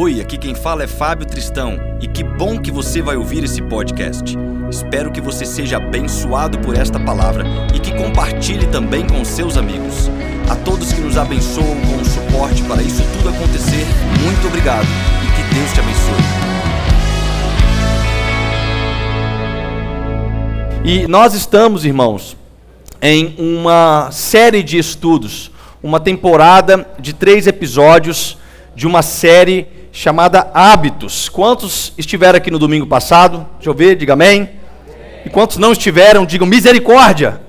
Oi, aqui quem fala é Fábio Tristão e que bom que você vai ouvir esse podcast. Espero que você seja abençoado por esta palavra e que compartilhe também com seus amigos. A todos que nos abençoam com o suporte para isso tudo acontecer, muito obrigado e que Deus te abençoe. E nós estamos, irmãos, em uma série de estudos, uma temporada de três episódios de uma série chamada Hábitos. Quantos estiveram aqui no domingo passado? Deixa eu ver, diga amém. E quantos não estiveram, digam misericórdia.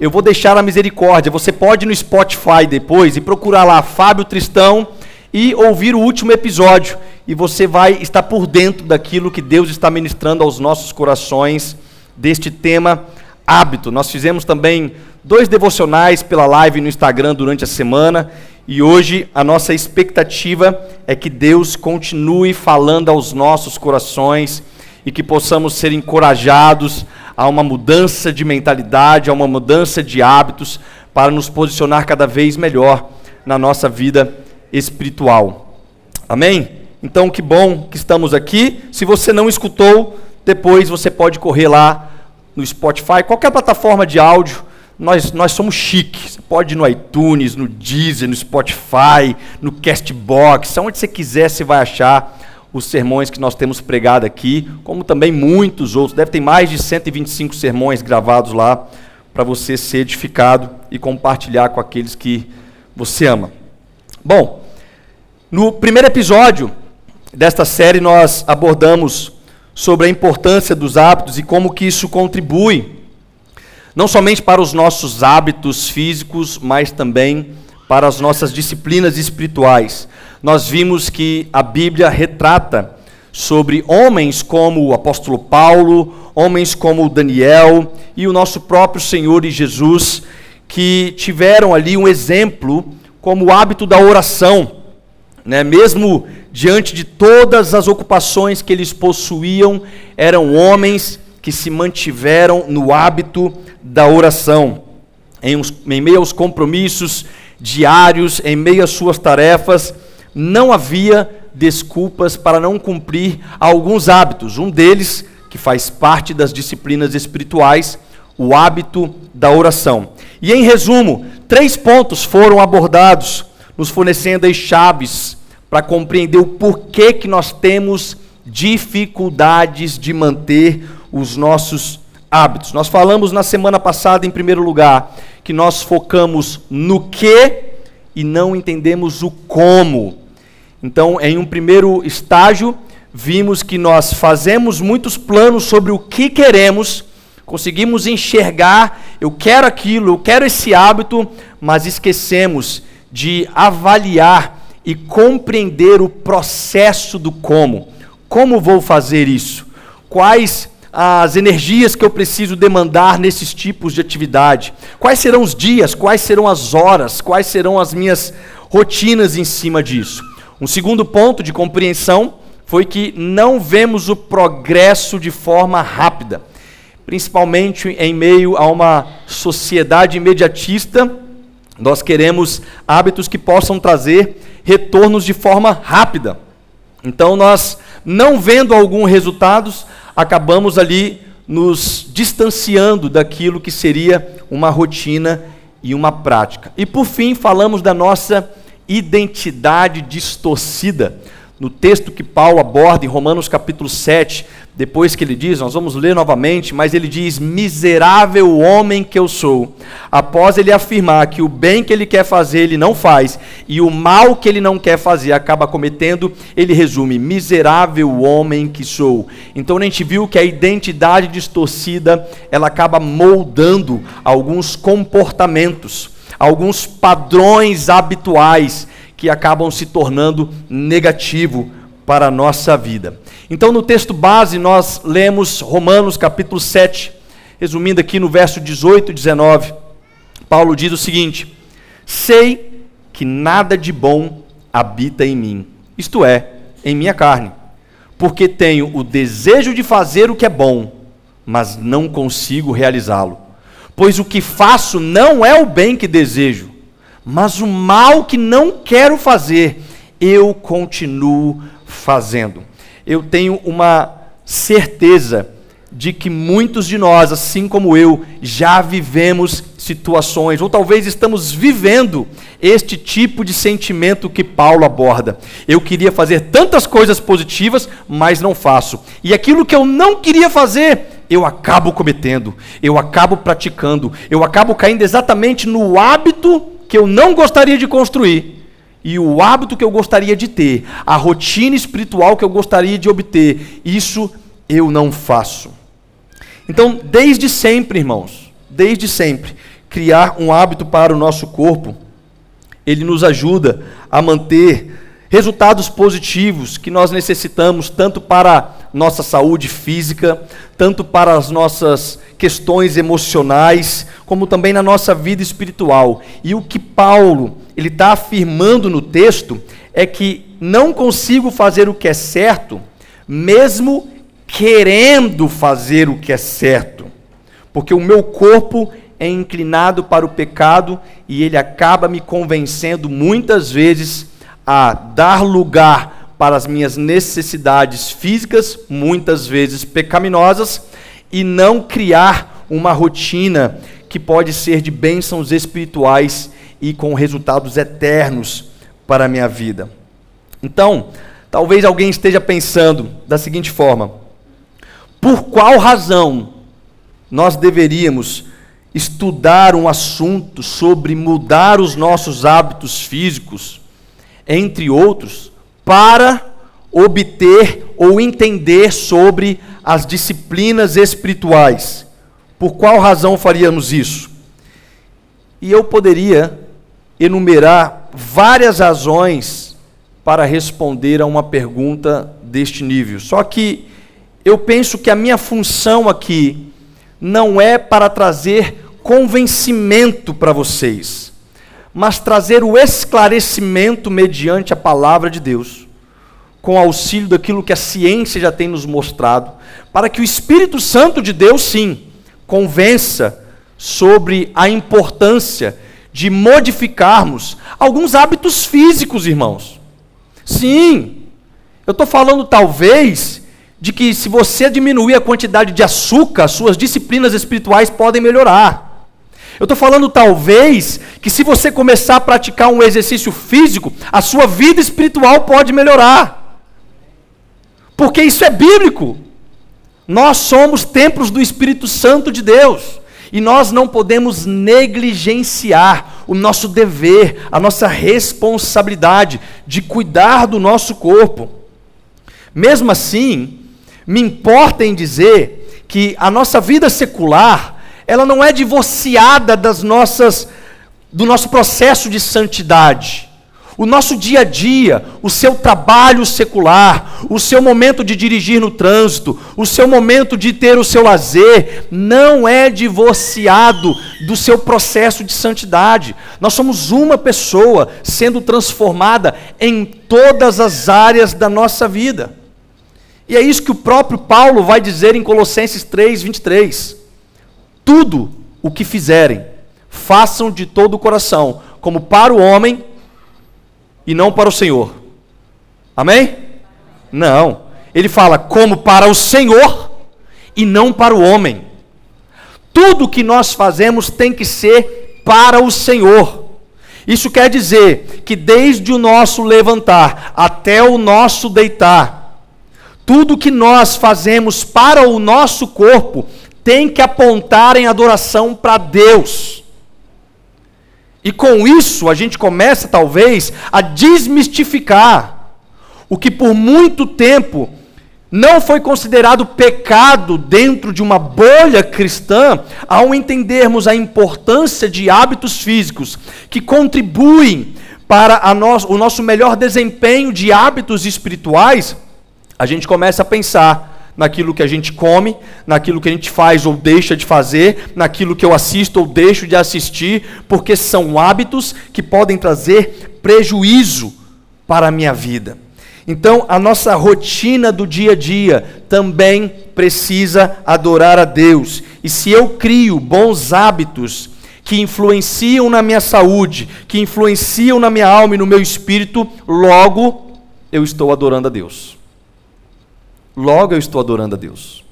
Eu vou deixar a misericórdia. Você pode ir no Spotify depois e procurar lá Fábio Tristão e ouvir o último episódio. E você vai estar por dentro daquilo que Deus está ministrando aos nossos corações deste tema hábito. Nós fizemos também dois devocionais pela live no Instagram durante a semana e hoje a nossa expectativa é que Deus continue falando aos nossos corações e que possamos ser encorajados a uma mudança de mentalidade, a uma mudança de hábitos para nos posicionar cada vez melhor na nossa vida espiritual. Amém? Então, que bom que estamos aqui. Se você não escutou, depois você pode correr lá no Spotify, qualquer plataforma de áudio nós, nós somos chiques. Você pode ir no iTunes, no Deezer, no Spotify, no Castbox, onde você quiser você vai achar os sermões que nós temos pregado aqui, como também muitos outros. Deve ter mais de 125 sermões gravados lá para você ser edificado e compartilhar com aqueles que você ama. Bom, no primeiro episódio desta série nós abordamos sobre a importância dos hábitos e como que isso contribui não somente para os nossos hábitos físicos, mas também para as nossas disciplinas espirituais. Nós vimos que a Bíblia retrata sobre homens como o apóstolo Paulo, homens como Daniel e o nosso próprio Senhor e Jesus, que tiveram ali um exemplo como o hábito da oração, né? mesmo diante de todas as ocupações que eles possuíam, eram homens que se mantiveram no hábito da oração, em, uns, em meio aos compromissos diários, em meio às suas tarefas, não havia desculpas para não cumprir alguns hábitos. Um deles, que faz parte das disciplinas espirituais, o hábito da oração. E em resumo, três pontos foram abordados, nos fornecendo as chaves para compreender o porquê que nós temos dificuldades de manter os nossos hábitos. Nós falamos na semana passada, em primeiro lugar, que nós focamos no que e não entendemos o como. Então, em um primeiro estágio, vimos que nós fazemos muitos planos sobre o que queremos, conseguimos enxergar, eu quero aquilo, eu quero esse hábito, mas esquecemos de avaliar e compreender o processo do como. Como vou fazer isso? Quais as energias que eu preciso demandar nesses tipos de atividade? Quais serão os dias? Quais serão as horas? Quais serão as minhas rotinas em cima disso? Um segundo ponto de compreensão foi que não vemos o progresso de forma rápida, principalmente em meio a uma sociedade imediatista. Nós queremos hábitos que possam trazer retornos de forma rápida. Então, nós não vendo alguns resultados, acabamos ali nos distanciando daquilo que seria uma rotina e uma prática. E por fim, falamos da nossa identidade distorcida. No texto que Paulo aborda em Romanos capítulo 7, depois que ele diz, nós vamos ler novamente, mas ele diz: Miserável homem que eu sou. Após ele afirmar que o bem que ele quer fazer ele não faz, e o mal que ele não quer fazer acaba cometendo, ele resume: Miserável homem que sou. Então a gente viu que a identidade distorcida ela acaba moldando alguns comportamentos, alguns padrões habituais que acabam se tornando negativo para a nossa vida. Então, no texto base, nós lemos Romanos capítulo 7, resumindo aqui no verso 18 e 19. Paulo diz o seguinte: Sei que nada de bom habita em mim, isto é, em minha carne, porque tenho o desejo de fazer o que é bom, mas não consigo realizá-lo. Pois o que faço não é o bem que desejo, mas o mal que não quero fazer, eu continuo fazendo. Eu tenho uma certeza de que muitos de nós, assim como eu, já vivemos situações, ou talvez estamos vivendo este tipo de sentimento que Paulo aborda. Eu queria fazer tantas coisas positivas, mas não faço. E aquilo que eu não queria fazer, eu acabo cometendo, eu acabo praticando, eu acabo caindo exatamente no hábito que eu não gostaria de construir. E o hábito que eu gostaria de ter, a rotina espiritual que eu gostaria de obter, isso eu não faço. Então, desde sempre, irmãos, desde sempre, criar um hábito para o nosso corpo, ele nos ajuda a manter resultados positivos que nós necessitamos tanto para nossa saúde física, tanto para as nossas questões emocionais, como também na nossa vida espiritual. E o que Paulo ele está afirmando no texto é que não consigo fazer o que é certo, mesmo querendo fazer o que é certo, porque o meu corpo é inclinado para o pecado e ele acaba me convencendo muitas vezes a dar lugar para as minhas necessidades físicas, muitas vezes pecaminosas, e não criar uma rotina que pode ser de bênçãos espirituais e com resultados eternos para a minha vida. Então, talvez alguém esteja pensando da seguinte forma: por qual razão nós deveríamos estudar um assunto sobre mudar os nossos hábitos físicos, entre outros, para obter ou entender sobre as disciplinas espirituais? Por qual razão faríamos isso? E eu poderia enumerar várias razões para responder a uma pergunta deste nível. Só que eu penso que a minha função aqui não é para trazer convencimento para vocês, mas trazer o esclarecimento mediante a palavra de Deus, com auxílio daquilo que a ciência já tem nos mostrado, para que o Espírito Santo de Deus, sim, convença sobre a importância de modificarmos alguns hábitos físicos, irmãos. Sim, eu estou falando talvez de que se você diminuir a quantidade de açúcar, suas disciplinas espirituais podem melhorar. Eu estou falando talvez que se você começar a praticar um exercício físico, a sua vida espiritual pode melhorar. Porque isso é bíblico. Nós somos templos do Espírito Santo de Deus. E nós não podemos negligenciar o nosso dever, a nossa responsabilidade de cuidar do nosso corpo. Mesmo assim, me importa em dizer que a nossa vida secular, ela não é divorciada das nossas do nosso processo de santidade. O nosso dia a dia, o seu trabalho secular, o seu momento de dirigir no trânsito, o seu momento de ter o seu lazer, não é divorciado do seu processo de santidade. Nós somos uma pessoa sendo transformada em todas as áreas da nossa vida. E é isso que o próprio Paulo vai dizer em Colossenses 3, 23. Tudo o que fizerem, façam de todo o coração, como para o homem e não para o Senhor. Amém? Não. Ele fala como para o Senhor e não para o homem. Tudo que nós fazemos tem que ser para o Senhor. Isso quer dizer que desde o nosso levantar até o nosso deitar, tudo que nós fazemos para o nosso corpo tem que apontar em adoração para Deus. E com isso a gente começa talvez a desmistificar o que por muito tempo não foi considerado pecado dentro de uma bolha cristã, ao entendermos a importância de hábitos físicos que contribuem para no o nosso melhor desempenho de hábitos espirituais a gente começa a pensar naquilo que a gente come, naquilo que a gente faz ou deixa de fazer, naquilo que eu assisto ou deixo de assistir, porque são hábitos que podem trazer prejuízo para a minha vida. Então, a nossa rotina do dia a dia também precisa adorar a Deus. E se eu crio bons hábitos que influenciam na minha saúde, que influenciam na minha alma e no meu espírito, logo eu estou adorando a Deus. Logo eu estou adorando a Deus.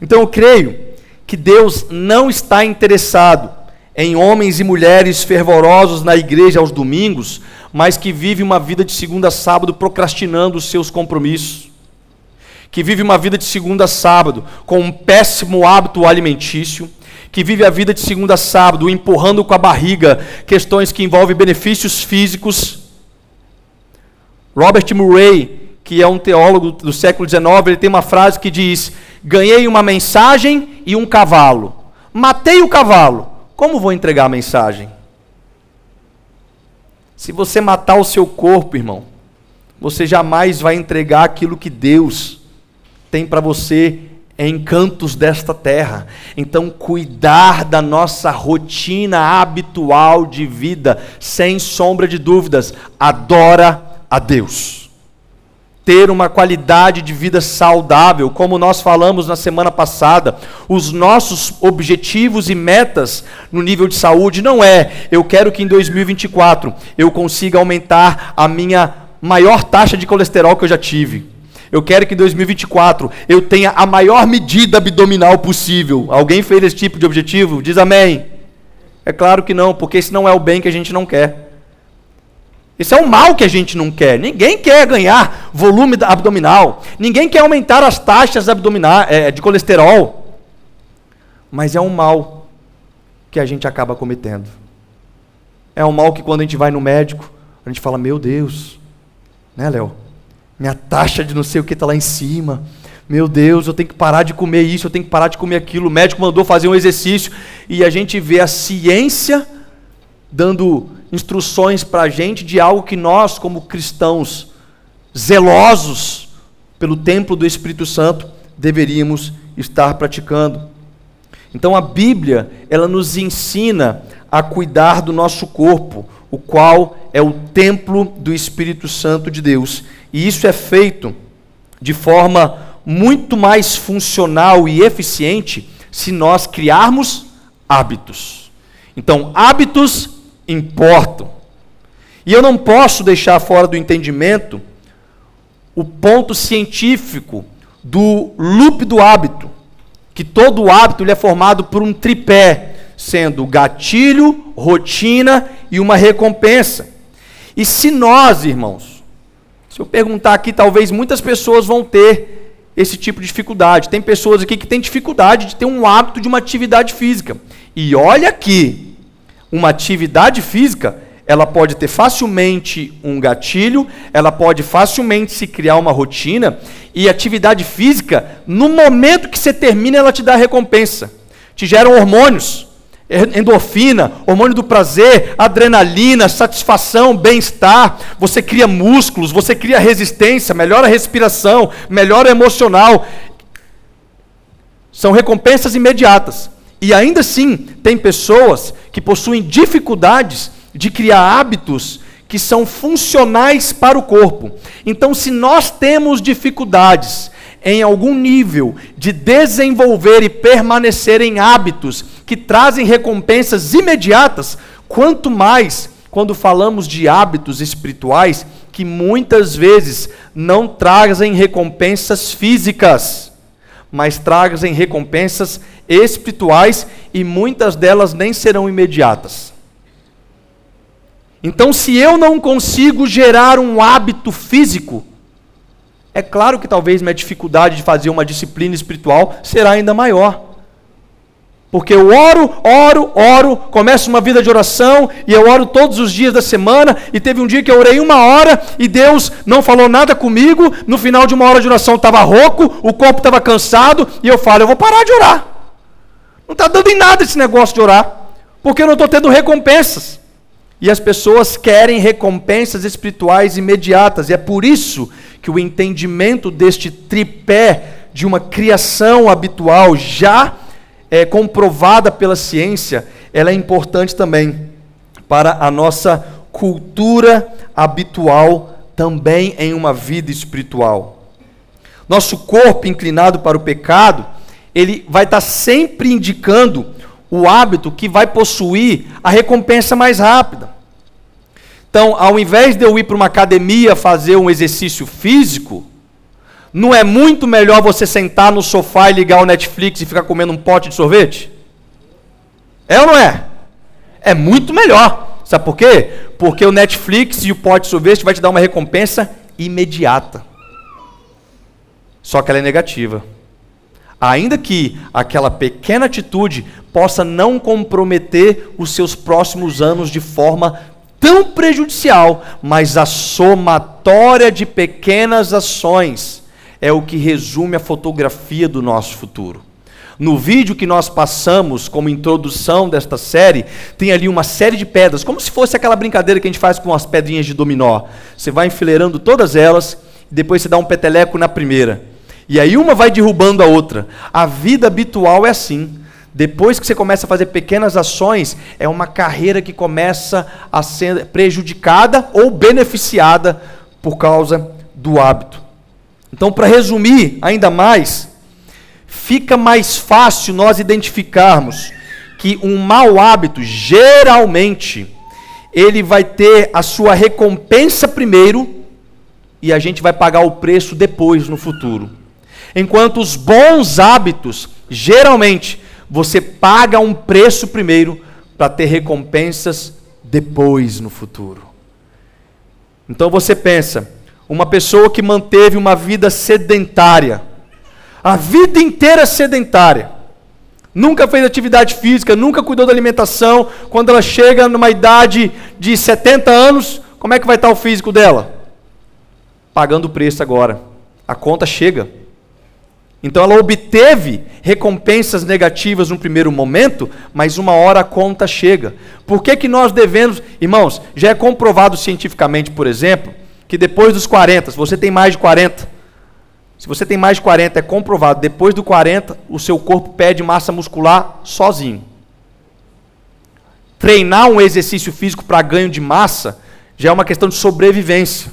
Então eu creio que Deus não está interessado em homens e mulheres fervorosos na igreja aos domingos, mas que vive uma vida de segunda a sábado procrastinando os seus compromissos. Que vive uma vida de segunda a sábado com um péssimo hábito alimentício, que vive a vida de segunda a sábado empurrando com a barriga questões que envolvem benefícios físicos. Robert Murray, que é um teólogo do século XIX, ele tem uma frase que diz: Ganhei uma mensagem e um cavalo. Matei o cavalo como vou entregar a mensagem? Se você matar o seu corpo, irmão, você jamais vai entregar aquilo que Deus tem para você em cantos desta terra. Então, cuidar da nossa rotina habitual de vida, sem sombra de dúvidas, adora a Deus ter uma qualidade de vida saudável, como nós falamos na semana passada. Os nossos objetivos e metas no nível de saúde não é eu quero que em 2024 eu consiga aumentar a minha maior taxa de colesterol que eu já tive. Eu quero que em 2024 eu tenha a maior medida abdominal possível. Alguém fez esse tipo de objetivo? Diz amém. É claro que não, porque esse não é o bem que a gente não quer. Esse é o mal que a gente não quer. Ninguém quer ganhar volume abdominal. Ninguém quer aumentar as taxas abdominais, é, de colesterol. Mas é um mal que a gente acaba cometendo. É um mal que quando a gente vai no médico, a gente fala: Meu Deus, né, Léo? Minha taxa de não sei o que está lá em cima. Meu Deus, eu tenho que parar de comer isso, eu tenho que parar de comer aquilo. O médico mandou fazer um exercício e a gente vê a ciência dando instruções para a gente de algo que nós, como cristãos zelosos pelo templo do Espírito Santo, deveríamos estar praticando. Então a Bíblia, ela nos ensina a cuidar do nosso corpo, o qual é o templo do Espírito Santo de Deus. E isso é feito de forma muito mais funcional e eficiente se nós criarmos hábitos. Então, hábitos importam. E eu não posso deixar fora do entendimento o ponto científico do loop do hábito, que todo hábito é formado por um tripé, sendo gatilho, rotina e uma recompensa. E se nós, irmãos, se eu perguntar aqui, talvez muitas pessoas vão ter esse tipo de dificuldade. Tem pessoas aqui que têm dificuldade de ter um hábito de uma atividade física. E olha aqui, uma atividade física, ela pode ter facilmente um gatilho, ela pode facilmente se criar uma rotina, e atividade física, no momento que você termina, ela te dá recompensa. Te geram hormônios, endorfina, hormônio do prazer, adrenalina, satisfação, bem-estar. Você cria músculos, você cria resistência, melhora a respiração, melhora emocional. São recompensas imediatas. E ainda assim, tem pessoas que possuem dificuldades de criar hábitos que são funcionais para o corpo. Então, se nós temos dificuldades em algum nível de desenvolver e permanecer em hábitos que trazem recompensas imediatas, quanto mais quando falamos de hábitos espirituais que muitas vezes não trazem recompensas físicas mas trazem recompensas espirituais e muitas delas nem serão imediatas. Então, se eu não consigo gerar um hábito físico, é claro que talvez minha dificuldade de fazer uma disciplina espiritual será ainda maior. Porque eu oro, oro, oro, começo uma vida de oração e eu oro todos os dias da semana. E teve um dia que eu orei uma hora e Deus não falou nada comigo. No final de uma hora de oração estava rouco, o corpo estava cansado e eu falo: eu vou parar de orar. Não está dando em nada esse negócio de orar, porque eu não estou tendo recompensas. E as pessoas querem recompensas espirituais imediatas, e é por isso que o entendimento deste tripé de uma criação habitual já é, comprovada pela ciência, ela é importante também para a nossa cultura habitual também em uma vida espiritual. Nosso corpo inclinado para o pecado, ele vai estar sempre indicando o hábito que vai possuir a recompensa mais rápida. Então, ao invés de eu ir para uma academia fazer um exercício físico, não é muito melhor você sentar no sofá e ligar o Netflix e ficar comendo um pote de sorvete? É ou não é? É muito melhor. Sabe por quê? Porque o Netflix e o pote de sorvete vai te dar uma recompensa imediata. Só que ela é negativa. Ainda que aquela pequena atitude possa não comprometer os seus próximos anos de forma tão prejudicial, mas a somatória de pequenas ações é o que resume a fotografia do nosso futuro. No vídeo que nós passamos como introdução desta série, tem ali uma série de pedras, como se fosse aquela brincadeira que a gente faz com as pedrinhas de dominó. Você vai enfileirando todas elas, e depois você dá um peteleco na primeira. E aí uma vai derrubando a outra. A vida habitual é assim. Depois que você começa a fazer pequenas ações, é uma carreira que começa a ser prejudicada ou beneficiada por causa do hábito. Então, para resumir ainda mais, fica mais fácil nós identificarmos que um mau hábito, geralmente, ele vai ter a sua recompensa primeiro e a gente vai pagar o preço depois no futuro. Enquanto os bons hábitos, geralmente, você paga um preço primeiro para ter recompensas depois no futuro. Então você pensa, uma pessoa que manteve uma vida sedentária, a vida inteira sedentária, nunca fez atividade física, nunca cuidou da alimentação, quando ela chega numa idade de 70 anos, como é que vai estar o físico dela? Pagando o preço agora. A conta chega. Então ela obteve recompensas negativas no primeiro momento, mas uma hora a conta chega. Por que, que nós devemos, irmãos, já é comprovado cientificamente, por exemplo, que depois dos 40, se você tem mais de 40, se você tem mais de 40, é comprovado, depois do 40, o seu corpo perde massa muscular sozinho. Treinar um exercício físico para ganho de massa já é uma questão de sobrevivência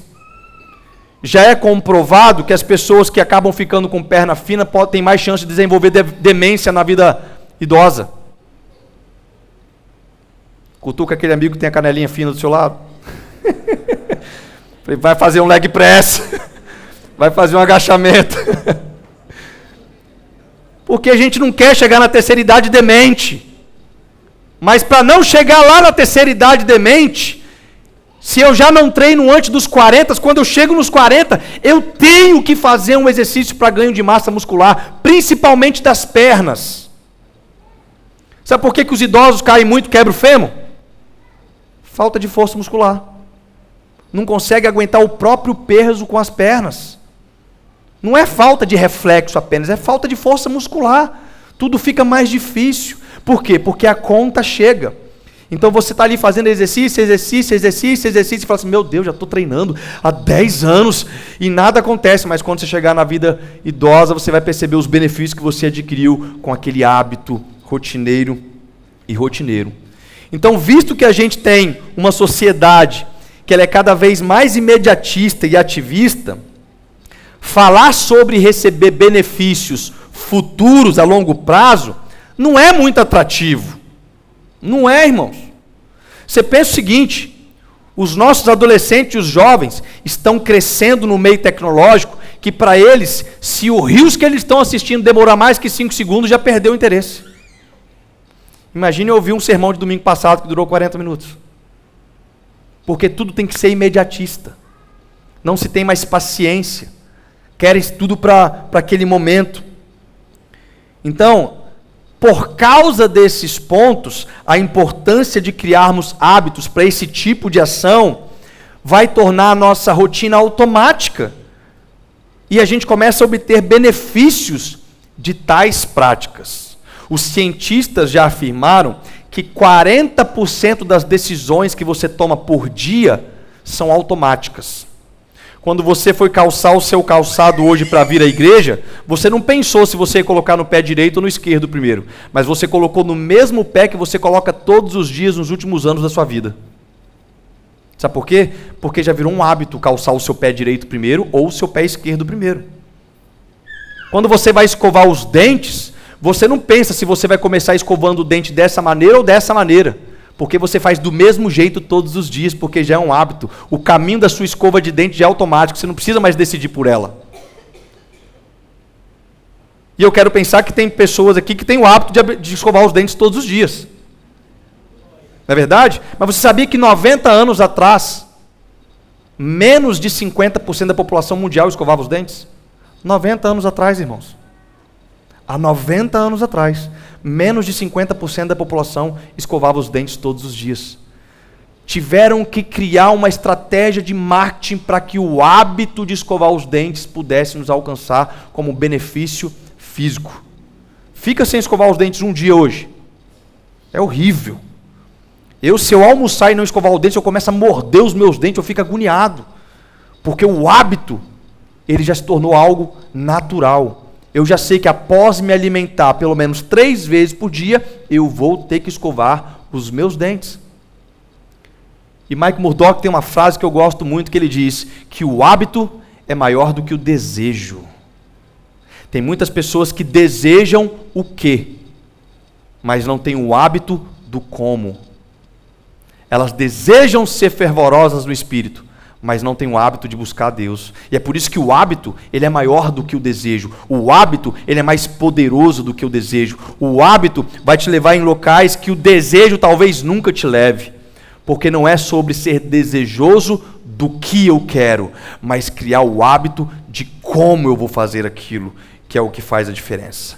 já é comprovado que as pessoas que acabam ficando com perna fina ter mais chance de desenvolver de demência na vida idosa. Cutuca aquele amigo que tem a canelinha fina do seu lado. Vai fazer um leg press. Vai fazer um agachamento. Porque a gente não quer chegar na terceira idade demente. Mas para não chegar lá na terceira idade demente, se eu já não treino antes dos 40, quando eu chego nos 40, eu tenho que fazer um exercício para ganho de massa muscular, principalmente das pernas. Sabe por que, que os idosos caem muito, quebram o fêmur? Falta de força muscular. Não consegue aguentar o próprio peso com as pernas. Não é falta de reflexo apenas, é falta de força muscular. Tudo fica mais difícil. Por quê? Porque a conta chega. Então você está ali fazendo exercício, exercício, exercício, exercício, e fala assim: meu Deus, já estou treinando há 10 anos e nada acontece. Mas quando você chegar na vida idosa, você vai perceber os benefícios que você adquiriu com aquele hábito rotineiro e rotineiro. Então, visto que a gente tem uma sociedade que ela é cada vez mais imediatista e ativista, falar sobre receber benefícios futuros a longo prazo não é muito atrativo. Não é, irmãos. Você pensa o seguinte: os nossos adolescentes e os jovens estão crescendo no meio tecnológico que para eles, se o rios que eles estão assistindo demorar mais que cinco segundos, já perdeu o interesse. Imagine eu ouvir um sermão de domingo passado que durou 40 minutos. Porque tudo tem que ser imediatista. Não se tem mais paciência. Querem tudo para aquele momento. Então, por causa desses pontos, a importância de criarmos hábitos para esse tipo de ação vai tornar a nossa rotina automática. E a gente começa a obter benefícios de tais práticas. Os cientistas já afirmaram que 40% das decisões que você toma por dia são automáticas. Quando você foi calçar o seu calçado hoje para vir à igreja, você não pensou se você ia colocar no pé direito ou no esquerdo primeiro, mas você colocou no mesmo pé que você coloca todos os dias nos últimos anos da sua vida. Sabe por quê? Porque já virou um hábito calçar o seu pé direito primeiro ou o seu pé esquerdo primeiro. Quando você vai escovar os dentes, Você não pensa se você vai começar escovando o dente dessa maneira ou dessa maneira. Porque você faz do mesmo jeito todos os dias, porque já é um hábito. O caminho da sua escova de dente já é automático, você não precisa mais decidir por ela. E eu quero pensar que tem pessoas aqui que têm o hábito de, de escovar os dentes todos os dias. Não é verdade? Mas você sabia que 90 anos atrás, menos de 50% da população mundial escovava os dentes? 90 anos atrás, irmãos. Há 90 anos atrás, menos de 50% da população escovava os dentes todos os dias. Tiveram que criar uma estratégia de marketing para que o hábito de escovar os dentes pudesse nos alcançar como benefício físico. Fica sem escovar os dentes um dia hoje. É horrível. Eu, se eu almoçar e não escovar os dentes, eu começo a morder os meus dentes, eu fico agoniado. Porque o hábito, ele já se tornou algo natural. Eu já sei que após me alimentar pelo menos três vezes por dia, eu vou ter que escovar os meus dentes. E Mike Murdock tem uma frase que eu gosto muito que ele diz que o hábito é maior do que o desejo. Tem muitas pessoas que desejam o quê, mas não têm o hábito do como. Elas desejam ser fervorosas no espírito, mas não têm o hábito de buscar a Deus. E é por isso que o hábito, ele é maior do que o desejo. O hábito, ele é mais poderoso do que o desejo. O hábito vai te levar em locais que o desejo talvez nunca te leve. Porque não é sobre ser desejoso do que eu quero, mas criar o hábito de como eu vou fazer aquilo que é o que faz a diferença.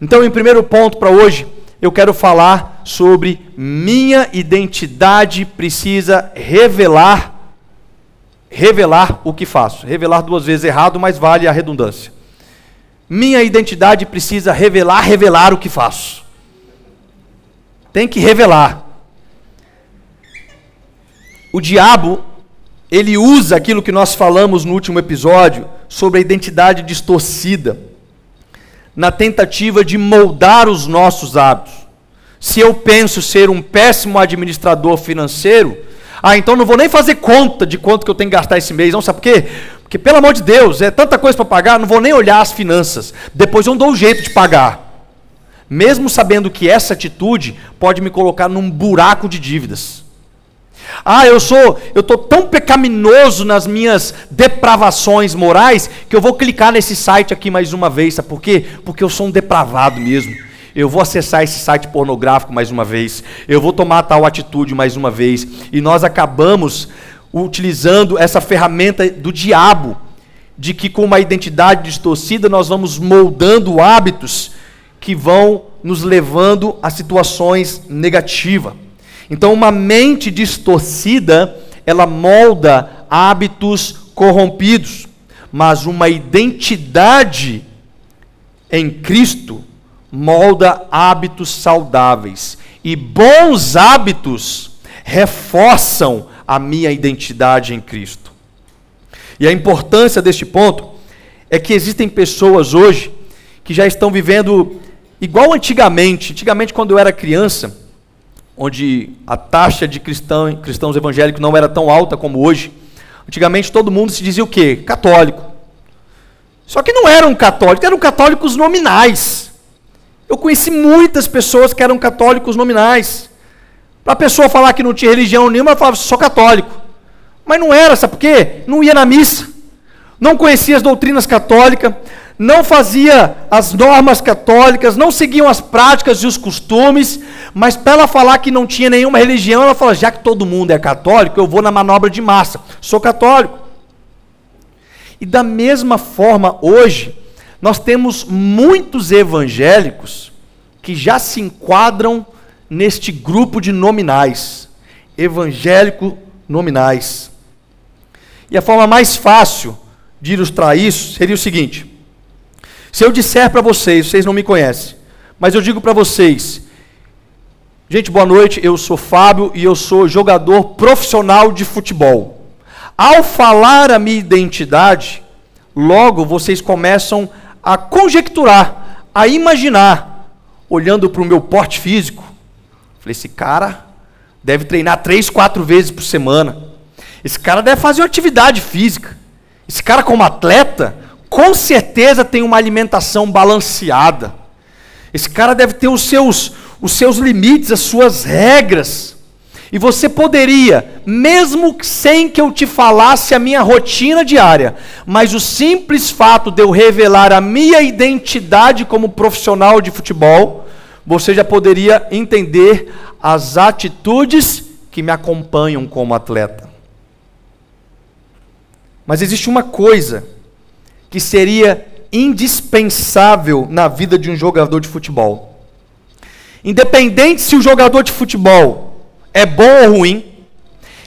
Então, em primeiro ponto para hoje, eu quero falar sobre minha identidade precisa revelar revelar o que faço. Revelar duas vezes errado, mas vale a redundância. Minha identidade precisa revelar, revelar o que faço. Tem que revelar. O diabo, ele usa aquilo que nós falamos no último episódio sobre a identidade distorcida na tentativa de moldar os nossos hábitos. Se eu penso ser um péssimo administrador financeiro, ah, então não vou nem fazer conta de quanto que eu tenho que gastar esse mês, não sabe por quê? Porque pelo amor de Deus, é tanta coisa para pagar, não vou nem olhar as finanças. Depois eu dou um jeito de pagar. Mesmo sabendo que essa atitude pode me colocar num buraco de dívidas. Ah, eu sou, eu tô tão pecaminoso nas minhas depravações morais que eu vou clicar nesse site aqui mais uma vez, sabe por quê? Porque eu sou um depravado mesmo. Eu vou acessar esse site pornográfico mais uma vez. Eu vou tomar tal atitude mais uma vez. E nós acabamos utilizando essa ferramenta do diabo, de que com uma identidade distorcida nós vamos moldando hábitos que vão nos levando a situações negativas. Então, uma mente distorcida, ela molda hábitos corrompidos, mas uma identidade em Cristo molda hábitos saudáveis. E bons hábitos reforçam a minha identidade em Cristo. E a importância deste ponto é que existem pessoas hoje que já estão vivendo igual antigamente. Antigamente, quando eu era criança, onde a taxa de cristão, cristãos evangélicos não era tão alta como hoje, antigamente todo mundo se dizia o quê? Católico. Só que não eram católicos, eram católicos nominais. Eu conheci muitas pessoas que eram católicos nominais. Para a pessoa falar que não tinha religião nenhuma, ela falava, sou católico. Mas não era, sabe por quê? Não ia na missa, não conhecia as doutrinas católicas, não fazia as normas católicas, não seguiam as práticas e os costumes, mas para ela falar que não tinha nenhuma religião, ela fala: já que todo mundo é católico, eu vou na manobra de massa, sou católico. E da mesma forma, hoje, nós temos muitos evangélicos que já se enquadram neste grupo de nominais, evangélico nominais. E a forma mais fácil de ilustrar isso seria o seguinte: se eu disser para vocês, vocês não me conhecem, mas eu digo para vocês, gente, boa noite, eu sou Fábio e eu sou jogador profissional de futebol. Ao falar a minha identidade, logo vocês começam a conjecturar, a imaginar, olhando para o meu porte físico. Falei, esse cara deve treinar três, quatro vezes por semana. Esse cara deve fazer uma atividade física. Esse cara, como atleta, com certeza tem uma alimentação balanceada. Esse cara deve ter os seus, os seus limites, as suas regras. E você poderia, mesmo sem que eu te falasse a minha rotina diária, mas o simples fato de eu revelar a minha identidade como profissional de futebol, você já poderia entender as atitudes que me acompanham como atleta. Mas existe uma coisa que seria indispensável na vida de um jogador de futebol. Independente se o jogador de futebol é bom ou ruim,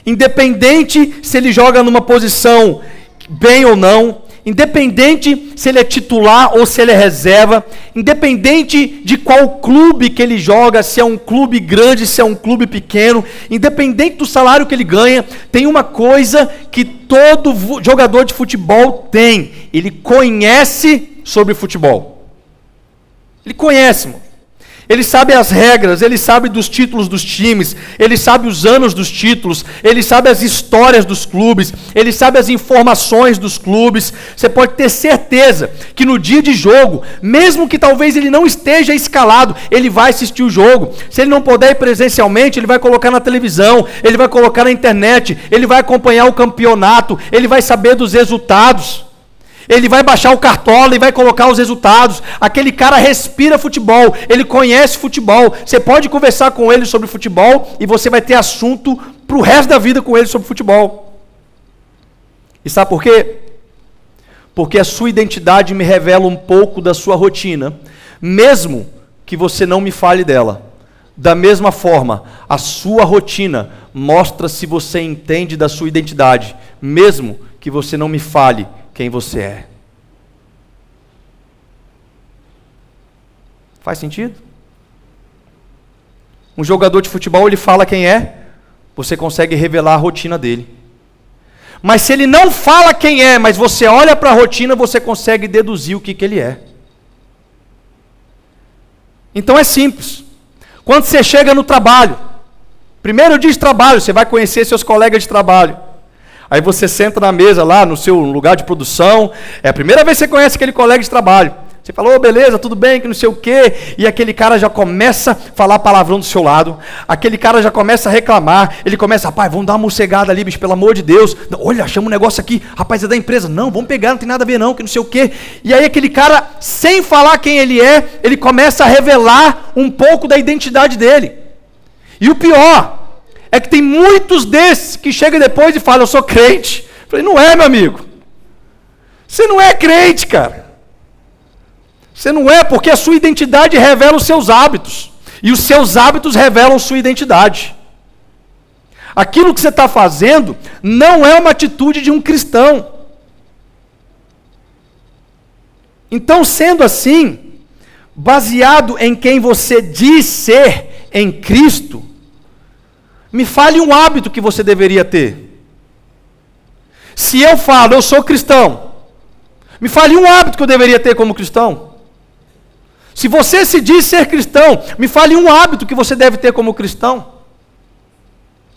independente se ele joga numa posição bem ou não, independente se ele é titular ou se ele é reserva, independente de qual clube que ele joga, se é um clube grande, se é um clube pequeno, independente do salário que ele ganha, tem uma coisa que todo jogador de futebol tem: ele conhece sobre futebol. Ele conhece, mano. Ele sabe as regras, ele sabe dos títulos dos times, ele sabe os anos dos títulos, ele sabe as histórias dos clubes, ele sabe as informações dos clubes. Você pode ter certeza que no dia de jogo, mesmo que talvez ele não esteja escalado, ele vai assistir o jogo. Se ele não puder ir presencialmente, ele vai colocar na televisão, ele vai colocar na internet, ele vai acompanhar o campeonato, ele vai saber dos resultados. Ele vai baixar o cartola e vai colocar os resultados. Aquele cara respira futebol, ele conhece futebol. Você pode conversar com ele sobre futebol e você vai ter assunto para o resto da vida com ele sobre futebol. E sabe por quê? Porque a sua identidade me revela um pouco da sua rotina, mesmo que você não me fale dela. Da mesma forma, a sua rotina mostra se você entende da sua identidade, mesmo que você não me fale quem você é. Faz sentido? Um jogador de futebol, ele fala quem é, você consegue revelar a rotina dele. Mas se ele não fala quem é, mas você olha para a rotina, você consegue deduzir o que, que ele é. Então é simples. Quando você chega no trabalho, primeiro dia de trabalho, você vai conhecer seus colegas de trabalho. Aí você senta na mesa lá no seu lugar de produção, é a primeira vez que você conhece aquele colega de trabalho. Você falou, oh, beleza, tudo bem, que não sei o quê. E aquele cara já começa a falar palavrão do seu lado. Aquele cara já começa a reclamar. Ele começa, rapaz, vamos dar uma mossegada ali, bicho, pelo amor de Deus. Olha, chama um negócio aqui. Rapaz, é da empresa. Não, vamos pegar, não tem nada a ver não, que não sei o quê. E aí aquele cara, sem falar quem ele é, ele começa a revelar um pouco da identidade dele. E o pior, é que tem muitos desses que chegam depois e falam, eu sou crente. Eu falei, não é, meu amigo. Você não é crente, cara. Você não é, porque a sua identidade revela os seus hábitos. E os seus hábitos revelam sua identidade. Aquilo que você está fazendo não é uma atitude de um cristão. Então, sendo assim, baseado em quem você diz ser em Cristo, me fale um hábito que você deveria ter. Se eu falo, eu sou cristão, me fale um hábito que eu deveria ter como cristão. Se você se diz ser cristão, me fale um hábito que você deve ter como cristão.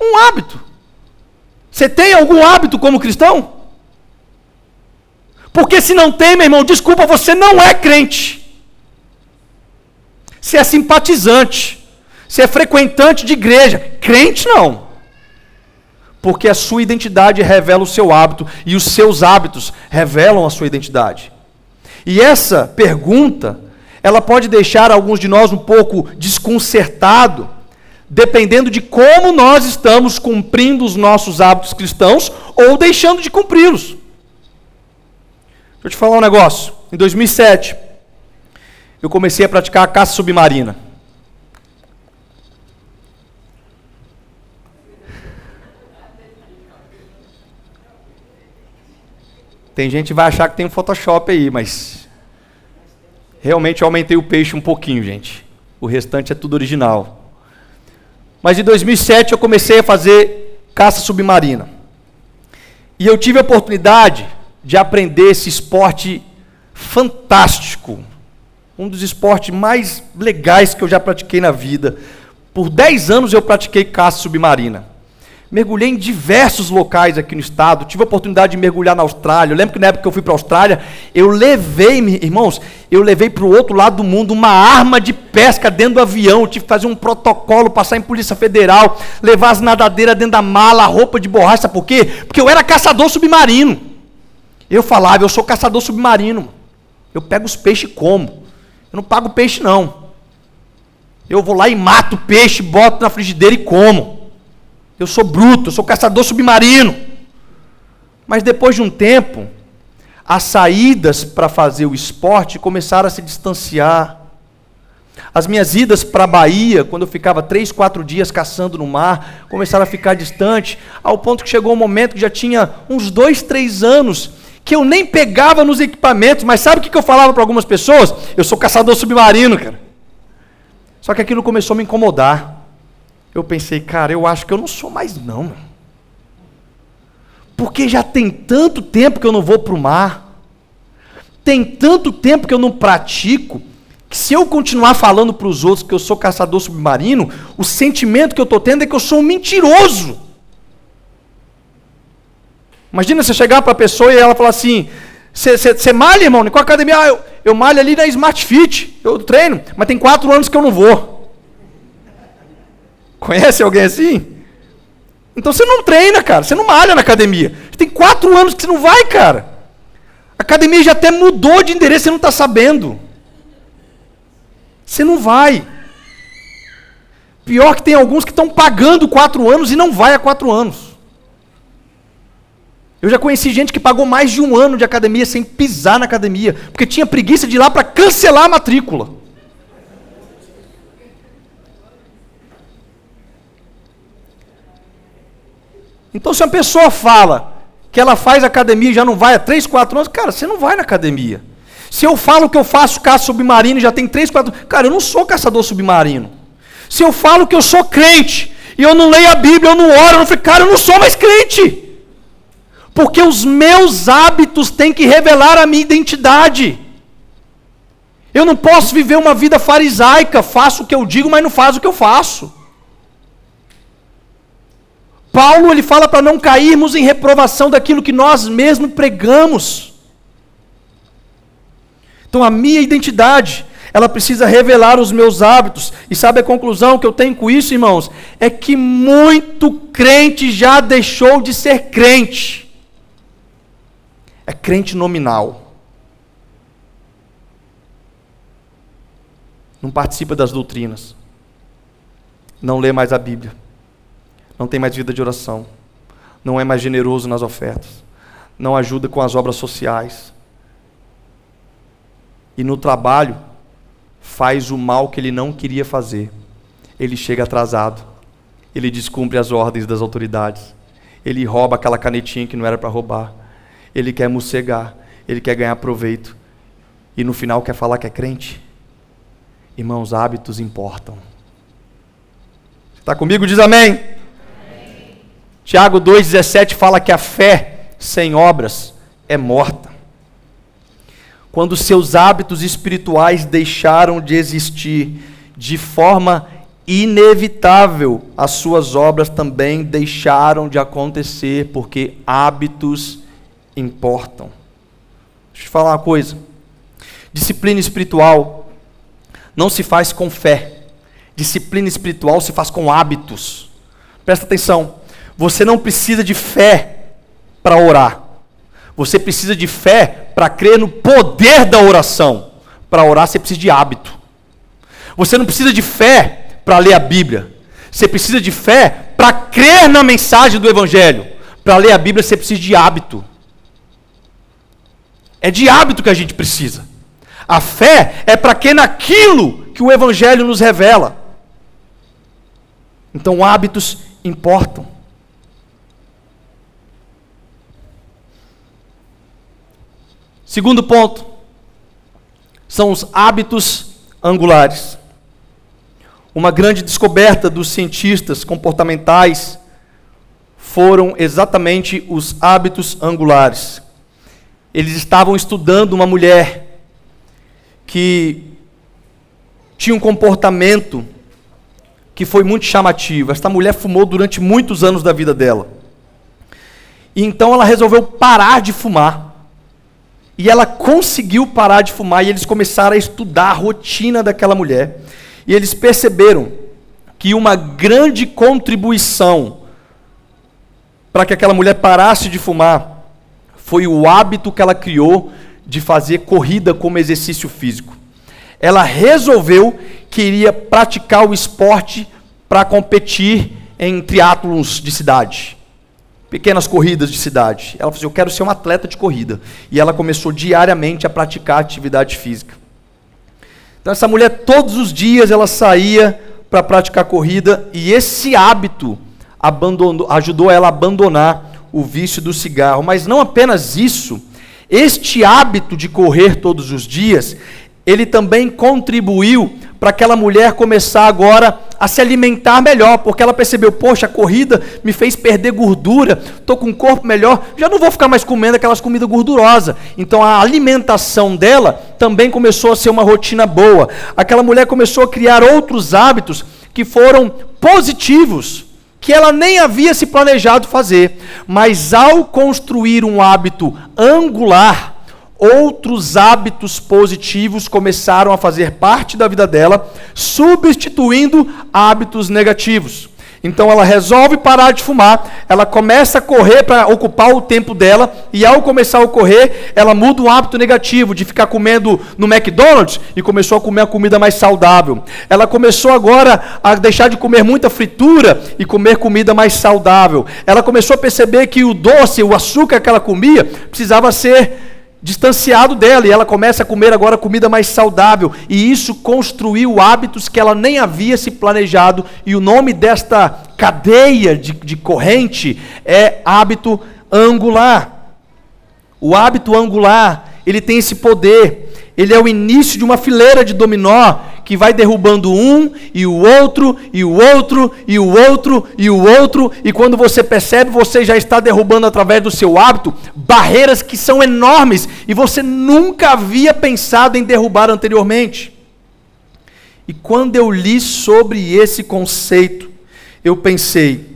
Um hábito. Você tem algum hábito como cristão? Porque se não tem, meu irmão, desculpa, você não é crente. Você é simpatizante. Você é frequentante de igreja. Crente não. Porque a sua identidade revela o seu hábito e os seus hábitos revelam a sua identidade. E essa pergunta, ela pode deixar alguns de nós um pouco desconcertado, dependendo de como nós estamos cumprindo os nossos hábitos cristãos ou deixando de cumpri-los. Deixa eu te falar um negócio. Em 2007, eu comecei a praticar a caça submarina. Tem gente que vai achar que tem um Photoshop aí, mas realmente eu aumentei o peixe um pouquinho, gente. O restante é tudo original. Mas em 2007 eu comecei a fazer caça submarina. E eu tive a oportunidade de aprender esse esporte fantástico. Um dos esportes mais legais que eu já pratiquei na vida. Por 10 anos eu pratiquei caça submarina. Mergulhei em diversos locais aqui no estado. Tive a oportunidade de mergulhar na Austrália. Eu lembro que na época que eu fui para a Austrália, eu levei, irmãos, eu levei para o outro lado do mundo uma arma de pesca dentro do avião. Eu tive que fazer um protocolo, passar em Polícia Federal, levar as nadadeiras dentro da mala, roupa de borracha. Sabe por quê? Porque eu era caçador submarino. Eu falava, eu sou caçador submarino. Eu pego os peixes e como. Eu não pago peixe, não. Eu vou lá e mato o peixe, boto na frigideira e como. Eu sou bruto, eu sou caçador submarino. Mas depois de um tempo, as saídas para fazer o esporte começaram a se distanciar. As minhas idas para a Bahia, quando eu ficava três, quatro dias caçando no mar, começaram a ficar distante, ao ponto que chegou um momento que já tinha uns dois, três anos, que eu nem pegava nos equipamentos, mas sabe o que eu falava para algumas pessoas? Eu sou caçador submarino, cara. Só que aquilo começou a me incomodar eu pensei, cara, eu acho que eu não sou mais não. Porque já tem tanto tempo que eu não vou para o mar, tem tanto tempo que eu não pratico, que se eu continuar falando para os outros que eu sou caçador submarino, o sentimento que eu estou tendo é que eu sou um mentiroso. Imagina você chegar para a pessoa e ela falar assim: Você malha, irmão? Em qual academia? Ah, eu, eu malho ali na Smart Fit, eu treino, mas tem quatro anos que eu não vou. Conhece alguém assim? Então você não treina, cara. Você não malha na academia. Tem quatro anos que você não vai, cara. A academia já até mudou de endereço, você não está sabendo. Você não vai. Pior que tem alguns que estão pagando quatro anos e não vai há quatro anos. Eu já conheci gente que pagou mais de um ano de academia sem pisar na academia, porque tinha preguiça de ir lá para cancelar a matrícula. Então, se a pessoa fala que ela faz academia e já não vai há 3, 4 anos, cara, você não vai na academia. Se eu falo que eu faço caça submarino e já tem 3, 4 cara, eu não sou caçador submarino. Se eu falo que eu sou crente e eu não leio a Bíblia, eu não oro, eu não fico, cara, eu não sou mais crente. Porque os meus hábitos têm que revelar a minha identidade. Eu não posso viver uma vida farisaica, faço o que eu digo, mas não faço o que eu faço. Paulo ele fala para não cairmos em reprovação daquilo que nós mesmos pregamos. Então a minha identidade, ela precisa revelar os meus hábitos. E sabe a conclusão que eu tenho com isso, irmãos? É que muito crente já deixou de ser crente. É crente nominal. Não participa das doutrinas. Não lê mais a Bíblia não tem mais vida de oração, não é mais generoso nas ofertas, não ajuda com as obras sociais. E no trabalho, faz o mal que ele não queria fazer. Ele chega atrasado, ele descumpre as ordens das autoridades, ele rouba aquela canetinha que não era para roubar, ele quer mossegar, ele quer ganhar proveito, e no final quer falar que é crente. Irmãos, hábitos importam. Está comigo? Diz amém. Tiago 2,17 fala que a fé sem obras é morta. Quando seus hábitos espirituais deixaram de existir de forma inevitável, as suas obras também deixaram de acontecer, porque hábitos importam. Deixa eu te falar uma coisa. Disciplina espiritual não se faz com fé. Disciplina espiritual se faz com hábitos. Presta atenção. Você não precisa de fé para orar. Você precisa de fé para crer no poder da oração. Para orar, você precisa de hábito. Você não precisa de fé para ler a Bíblia. Você precisa de fé para crer na mensagem do Evangelho. Para ler a Bíblia, você precisa de hábito. É de hábito que a gente precisa. A fé é para crer naquilo que o Evangelho nos revela. Então, hábitos importam. Segundo ponto, são os hábitos angulares. Uma grande descoberta dos cientistas comportamentais foram exatamente os hábitos angulares. Eles estavam estudando uma mulher que tinha um comportamento que foi muito chamativo. Esta mulher fumou durante muitos anos da vida dela. E então ela resolveu parar de fumar. E ela conseguiu parar de fumar e eles começaram a estudar a rotina daquela mulher. E eles perceberam que uma grande contribuição para que aquela mulher parasse de fumar foi o hábito que ela criou de fazer corrida como exercício físico. Ela resolveu que iria praticar o esporte para competir em triatlons de cidade pequenas corridas de cidade. Ela falou assim: Eu quero ser uma atleta de corrida. E ela começou diariamente a praticar atividade física. Então, essa mulher, todos os dias, ela saía para praticar corrida. E esse hábito ajudou ela a abandonar o vício do cigarro. Mas não apenas isso. Este hábito de correr todos os dias, ele também contribuiu para aquela mulher começar agora a se alimentar melhor, porque ela percebeu, poxa, a corrida me fez perder gordura, estou com um corpo melhor, já não vou ficar mais comendo aquelas comidas gordurosas. Então a alimentação dela também começou a ser uma rotina boa. Aquela mulher começou a criar outros hábitos que foram positivos, que ela nem havia se planejado fazer, mas ao construir um hábito angular, outros hábitos positivos começaram a fazer parte da vida dela, substituindo hábitos negativos. Então ela resolve parar de fumar, ela começa a correr para ocupar o tempo dela, e ao começar a correr, ela muda um hábito negativo de ficar comendo no McDonald's e começou a comer a comida mais saudável. Ela começou agora a deixar de comer muita fritura e comer comida mais saudável. Ela começou a perceber que o doce, o açúcar que ela comia, precisava ser distanciado dela e ela começa a comer agora comida mais saudável. E isso construiu hábitos que ela nem havia se planejado. E o nome desta cadeia de, de corrente é hábito angular. O hábito angular ele tem esse poder. Ele é o início de uma fileira de dominó que vai derrubando um e o outro e o outro e o outro e o outro e quando você percebe, você já está derrubando através do seu hábito barreiras que são enormes e você nunca havia pensado em derrubar anteriormente. E quando eu li sobre esse conceito, eu pensei,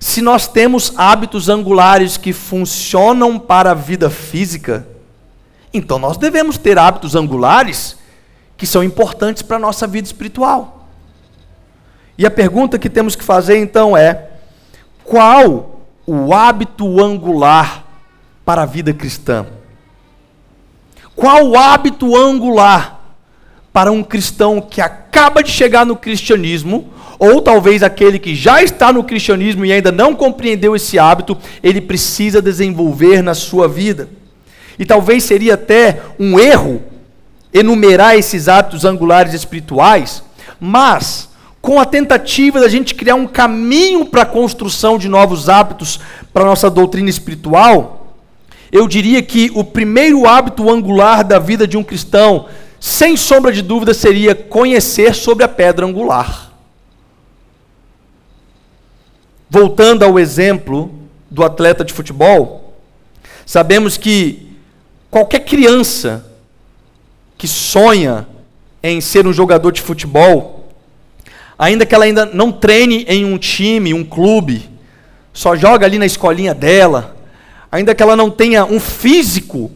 se nós temos hábitos angulares que funcionam para a vida física, então nós devemos ter hábitos angulares que são importantes para a nossa vida espiritual. E a pergunta que temos que fazer então é: qual o hábito angular para a vida cristã? Qual o hábito angular para um cristão que acaba de chegar no cristianismo, ou talvez aquele que já está no cristianismo e ainda não compreendeu esse hábito, ele precisa desenvolver na sua vida? E talvez seria até um erro enumerar esses hábitos angulares espirituais, mas com a tentativa da gente criar um caminho para a construção de novos hábitos para nossa doutrina espiritual, eu diria que o primeiro hábito angular da vida de um cristão, sem sombra de dúvida, seria conhecer sobre a pedra angular. Voltando ao exemplo do atleta de futebol, sabemos que Qualquer criança que sonha em ser um jogador de futebol, ainda que ela ainda não treine em um time, um clube, só joga ali na escolinha dela, ainda que ela não tenha um físico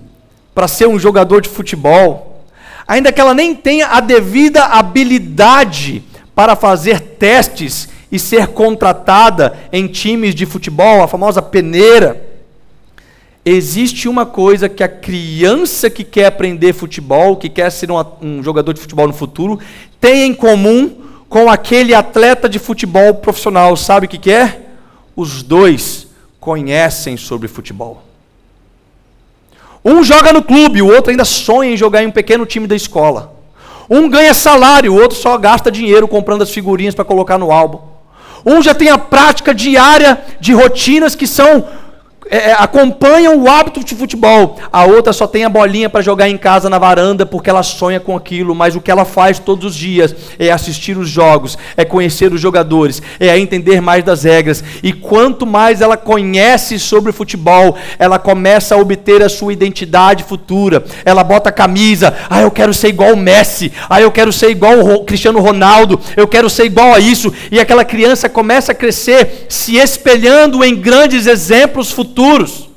para ser um jogador de futebol, ainda que ela nem tenha a devida habilidade para fazer testes e ser contratada em times de futebol, a famosa peneira, existe uma coisa que a criança que quer aprender futebol, que quer ser um, um, jogador de futebol no futuro, tem em comum com aquele atleta de futebol profissional. Sabe o que, que é? Os dois conhecem sobre futebol. Um joga no clube, o outro ainda sonha em jogar em um pequeno time da escola. Um ganha salário, o outro só gasta dinheiro comprando as figurinhas para colocar no álbum. Um já tem a prática diária de rotinas que são é, é, acompanham o hábito de futebol. A outra só tem a bolinha para jogar em casa na varanda porque ela sonha com aquilo, mas o que ela faz todos os dias é assistir os jogos, é conhecer os jogadores, é entender mais das regras. E quanto mais ela conhece sobre futebol, ela começa a obter a sua identidade futura. Ela bota a camisa, ah, eu quero ser igual o Messi, ah, eu quero ser igual o Cristiano Ronaldo, eu quero ser igual a isso. E aquela criança começa a crescer se espelhando em grandes exemplos futuros futuros.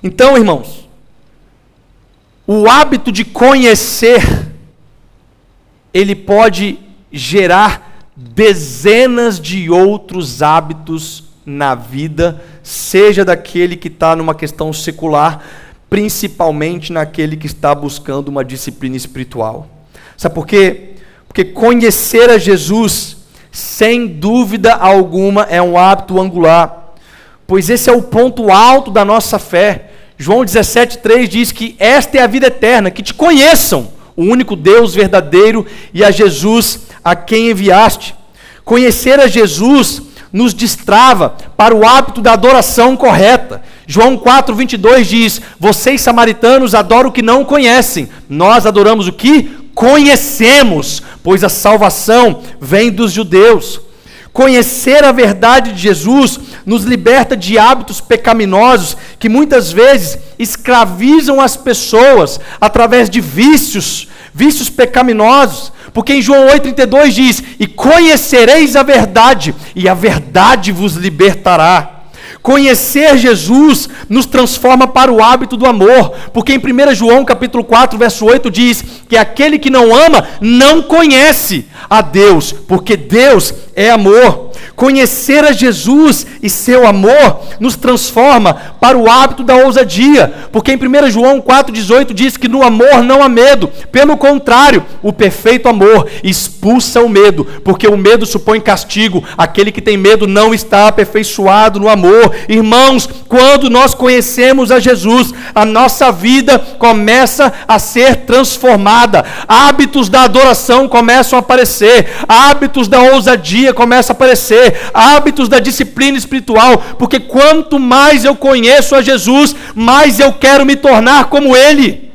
Então, irmãos, o hábito de conhecer, ele pode gerar dezenas de outros hábitos na vida, seja daquele que está numa questão secular, principalmente naquele que está buscando uma disciplina espiritual. Sabe por quê? Porque conhecer a Jesus, sem dúvida alguma, é um hábito angular pois esse é o ponto alto da nossa fé. João 17,3 diz que esta é a vida eterna, que te conheçam, o único Deus verdadeiro e a Jesus a quem enviaste. Conhecer a Jesus nos destrava para o hábito da adoração correta. João 4,22 diz: Vocês samaritanos adoram o que não conhecem, nós adoramos o que conhecemos, pois a salvação vem dos judeus. Conhecer a verdade de Jesus nos liberta de hábitos pecaminosos que muitas vezes escravizam as pessoas através de vícios, vícios pecaminosos. Porque em João 8,32 diz: E conhecereis a verdade, e a verdade vos libertará. Conhecer Jesus nos transforma para o hábito do amor, porque em 1 João capítulo 4, verso 8 diz que aquele que não ama não conhece a Deus, porque Deus é amor. Conhecer a Jesus e seu amor nos transforma para o hábito da ousadia, porque em 1 João 4,18 diz que no amor não há medo, pelo contrário, o perfeito amor expulsa o medo, porque o medo supõe castigo, aquele que tem medo não está aperfeiçoado no amor. Irmãos, quando nós conhecemos a Jesus, a nossa vida começa a ser transformada, hábitos da adoração começam a aparecer, hábitos da ousadia começam a aparecer, hábitos da disciplina espiritual, porque quanto mais eu conheço a Jesus, mais eu quero me tornar como Ele.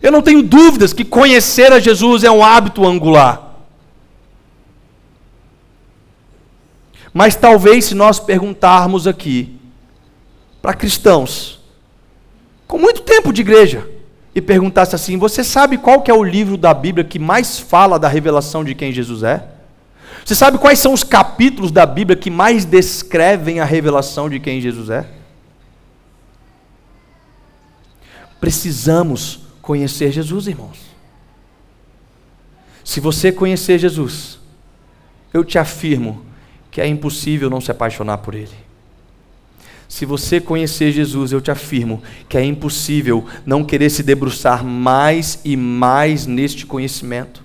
Eu não tenho dúvidas que conhecer a Jesus é um hábito angular. Mas talvez se nós perguntarmos aqui para cristãos com muito tempo de igreja e perguntasse assim: "Você sabe qual que é o livro da Bíblia que mais fala da revelação de quem Jesus é?" Você sabe quais são os capítulos da Bíblia que mais descrevem a revelação de quem Jesus é? Precisamos conhecer Jesus, irmãos. Se você conhecer Jesus, eu te afirmo que é impossível não se apaixonar por Ele. Se você conhecer Jesus, eu te afirmo que é impossível não querer se debruçar mais e mais neste conhecimento.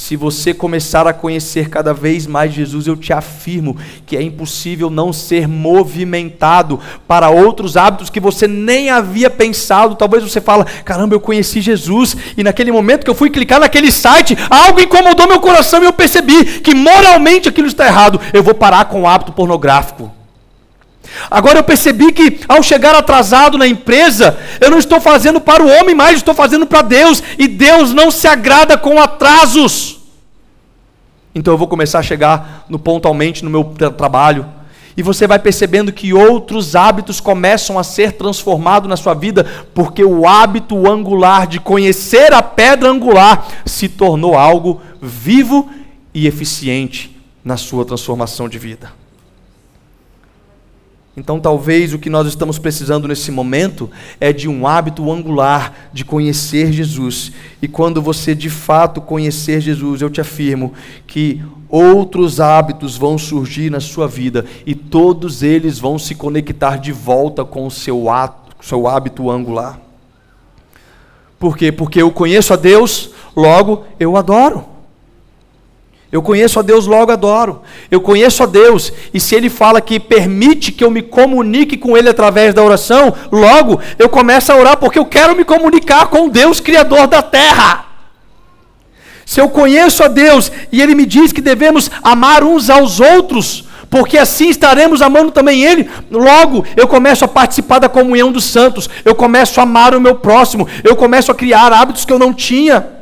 Se você começar a conhecer cada vez mais Jesus, eu te afirmo que é impossível não ser movimentado para outros hábitos que você nem havia pensado. Talvez você fala: "Caramba, eu conheci Jesus" e naquele momento que eu fui clicar naquele site, algo incomodou meu coração e eu percebi que moralmente aquilo está errado. Eu vou parar com o hábito pornográfico. Agora eu percebi que ao chegar atrasado na empresa, eu não estou fazendo para o homem mais, estou fazendo para Deus, e Deus não se agrada com atrasos. Então eu vou começar a chegar no pontualmente no meu trabalho, e você vai percebendo que outros hábitos começam a ser transformados na sua vida, porque o hábito angular de conhecer a pedra angular se tornou algo vivo e eficiente na sua transformação de vida. Então, talvez o que nós estamos precisando nesse momento é de um hábito angular de conhecer Jesus. E quando você de fato conhecer Jesus, eu te afirmo que outros hábitos vão surgir na sua vida e todos eles vão se conectar de volta com o seu, ato, seu hábito angular. Por quê? Porque eu conheço a Deus, logo eu adoro. Eu conheço a Deus, logo adoro. Eu conheço a Deus, e se Ele fala que permite que eu me comunique com Ele através da oração, logo eu começo a orar porque eu quero me comunicar com Deus, Criador da terra. Se eu conheço a Deus e Ele me diz que devemos amar uns aos outros, porque assim estaremos amando também Ele. Logo, eu começo a participar da comunhão dos santos, eu começo a amar o meu próximo, eu começo a criar hábitos que eu não tinha.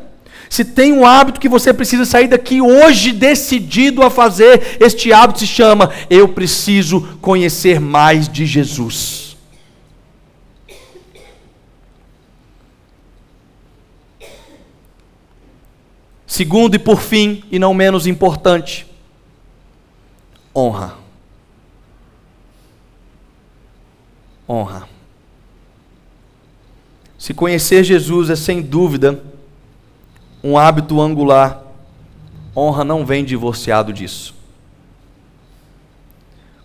Se tem um hábito que você precisa sair daqui hoje decidido a fazer, este hábito se chama: eu preciso conhecer mais de Jesus. Segundo e por fim, e não menos importante, honra. Honra. Se conhecer Jesus é sem dúvida um hábito angular, honra não vem divorciado disso.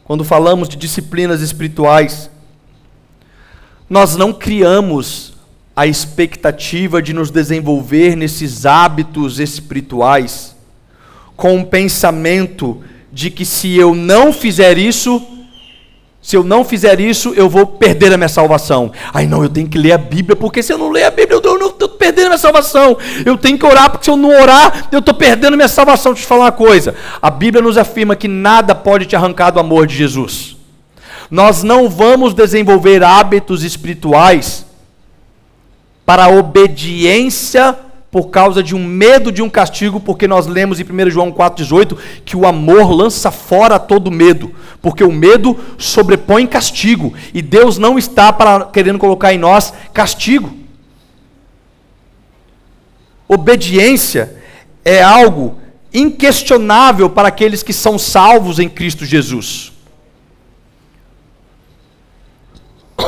Quando falamos de disciplinas espirituais, nós não criamos a expectativa de nos desenvolver nesses hábitos espirituais com o pensamento de que se eu não fizer isso, se eu não fizer isso, eu vou perder a minha salvação. Ai, não, eu tenho que ler a Bíblia, porque se eu não ler a Bíblia, eu estou perdendo a minha salvação. Eu tenho que orar, porque se eu não orar, eu estou perdendo a minha salvação. Deixa eu te falar uma coisa: a Bíblia nos afirma que nada pode te arrancar do amor de Jesus. Nós não vamos desenvolver hábitos espirituais para a obediência por causa de um medo de um castigo, porque nós lemos em 1 João 4,18 que o amor lança fora todo medo, porque o medo sobrepõe castigo, e Deus não está para, querendo colocar em nós castigo. Obediência é algo inquestionável para aqueles que são salvos em Cristo Jesus.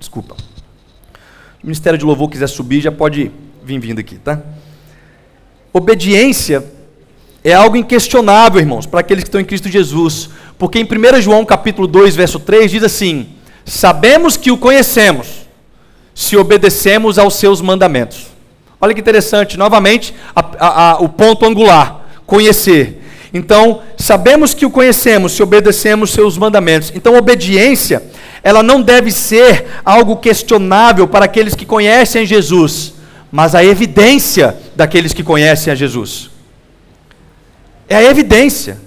Desculpa o Ministério de Louvor quiser subir, já pode vir vindo aqui, tá? Obediência é algo inquestionável, irmãos, para aqueles que estão em Cristo Jesus. Porque em 1 João capítulo 2, verso 3, diz assim: Sabemos que o conhecemos, se obedecemos aos seus mandamentos. Olha que interessante, novamente, a, a, a, o ponto angular: conhecer. Então, sabemos que o conhecemos se obedecemos seus mandamentos. Então, obediência ela não deve ser algo questionável para aqueles que conhecem Jesus, mas a evidência daqueles que conhecem a Jesus. É a evidência.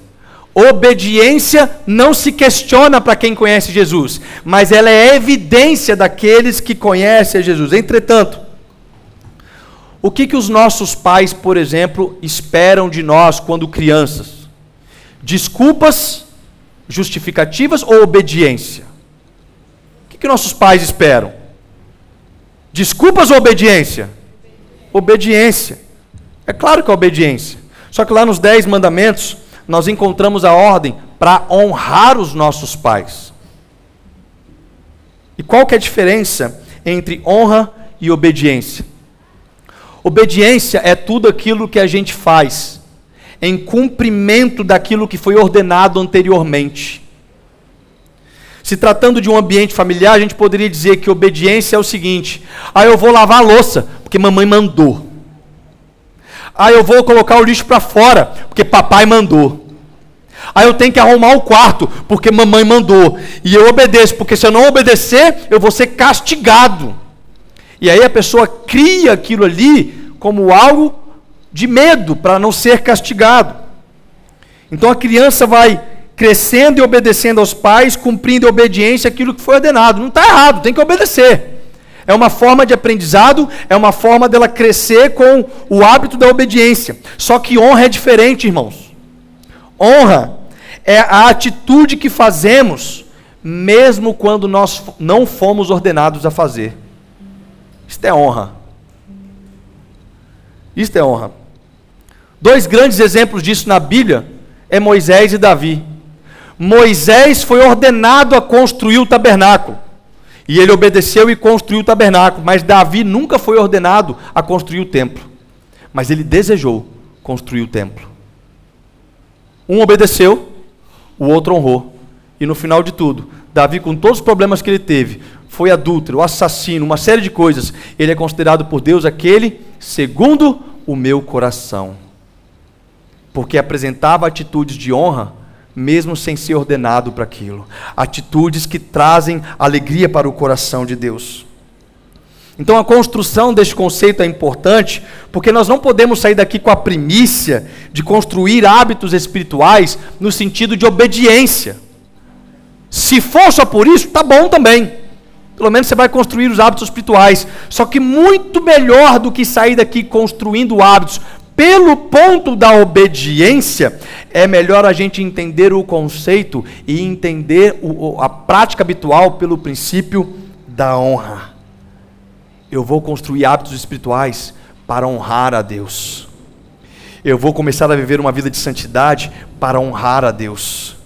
Obediência não se questiona para quem conhece Jesus, mas ela é evidência daqueles que conhecem a Jesus. Entretanto, o que, que os nossos pais, por exemplo, esperam de nós quando crianças? Desculpas, justificativas ou obediência? que, que nossos pais esperam? Desculpas ou obediência? Obediência. É claro que é obediência. Só que lá nos Dez Mandamentos, nós encontramos a ordem para honrar os nossos pais. E qual que é a diferença entre honra e obediência? Obediência é tudo aquilo que a gente faz em cumprimento daquilo que foi ordenado anteriormente. Se tratando de um ambiente familiar, a gente poderia dizer que obediência é o seguinte: ah, eu vou lavar a louça, porque mamãe mandou. Ah, eu vou colocar o lixo para fora, porque papai mandou. Ah, eu tenho que arrumar o quarto, porque mamãe mandou. E eu obedeço, porque se eu não obedecer, eu vou ser castigado. E aí a pessoa cria aquilo ali como algo de medo para não ser castigado. Então a criança vai crescendo e obedecendo aos pais, cumprindo a obediência aquilo que foi ordenado. Não está errado, tem que obedecer. É uma forma de aprendizado, é uma forma dela crescer com o hábito da obediência. Só que honra é diferente, irmãos. Honra é a atitude que fazemos, mesmo quando nós não fomos ordenados a fazer. Isto é honra. Isto é honra. Dois grandes exemplos disso na Bíblia é Moisés e Davi. Moisés foi ordenado a construir o tabernáculo. E ele obedeceu e construiu o tabernáculo. Mas Davi nunca foi ordenado a construir o templo. Mas ele desejou construir o templo. Um obedeceu, o outro honrou. E no final de tudo, Davi, com todos os problemas que ele teve, foi adúltero, assassino, uma série de coisas. Ele é considerado por Deus aquele segundo o meu coração. Porque apresentava atitudes de honra mesmo sem ser ordenado para aquilo. Atitudes que trazem alegria para o coração de Deus. Então a construção deste conceito é importante, porque nós não podemos sair daqui com a primícia de construir hábitos espirituais no sentido de obediência. Se for só por isso, tá bom também. Pelo menos você vai construir os hábitos espirituais. Só que muito melhor do que sair daqui construindo hábitos pelo ponto da obediência, é melhor a gente entender o conceito e entender o, a prática habitual pelo princípio da honra. Eu vou construir hábitos espirituais para honrar a Deus. Eu vou começar a viver uma vida de santidade para honrar a Deus.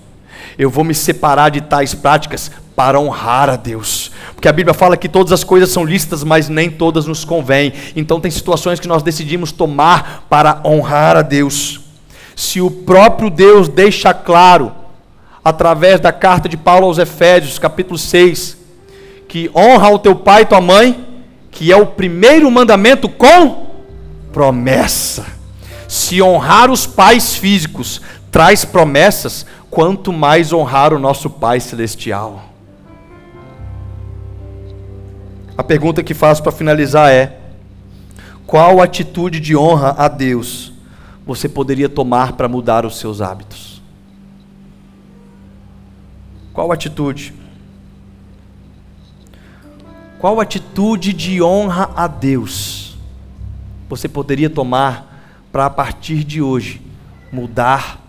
Eu vou me separar de tais práticas para honrar a Deus. Porque a Bíblia fala que todas as coisas são lícitas, mas nem todas nos convêm. Então tem situações que nós decidimos tomar para honrar a Deus. Se o próprio Deus deixa claro, através da carta de Paulo aos Efésios, capítulo 6, que honra o teu pai e tua mãe, que é o primeiro mandamento com promessa. Se honrar os pais físicos traz promessas, quanto mais honrar o nosso Pai celestial. A pergunta que faço para finalizar é: qual atitude de honra a Deus você poderia tomar para mudar os seus hábitos? Qual atitude? Qual atitude de honra a Deus você poderia tomar para a partir de hoje mudar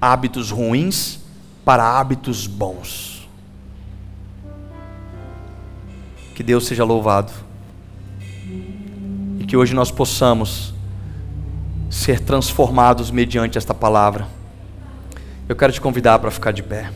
hábitos ruins para hábitos bons? Que Deus seja louvado e que hoje nós possamos ser transformados mediante esta palavra. Eu quero te convidar para ficar de pé.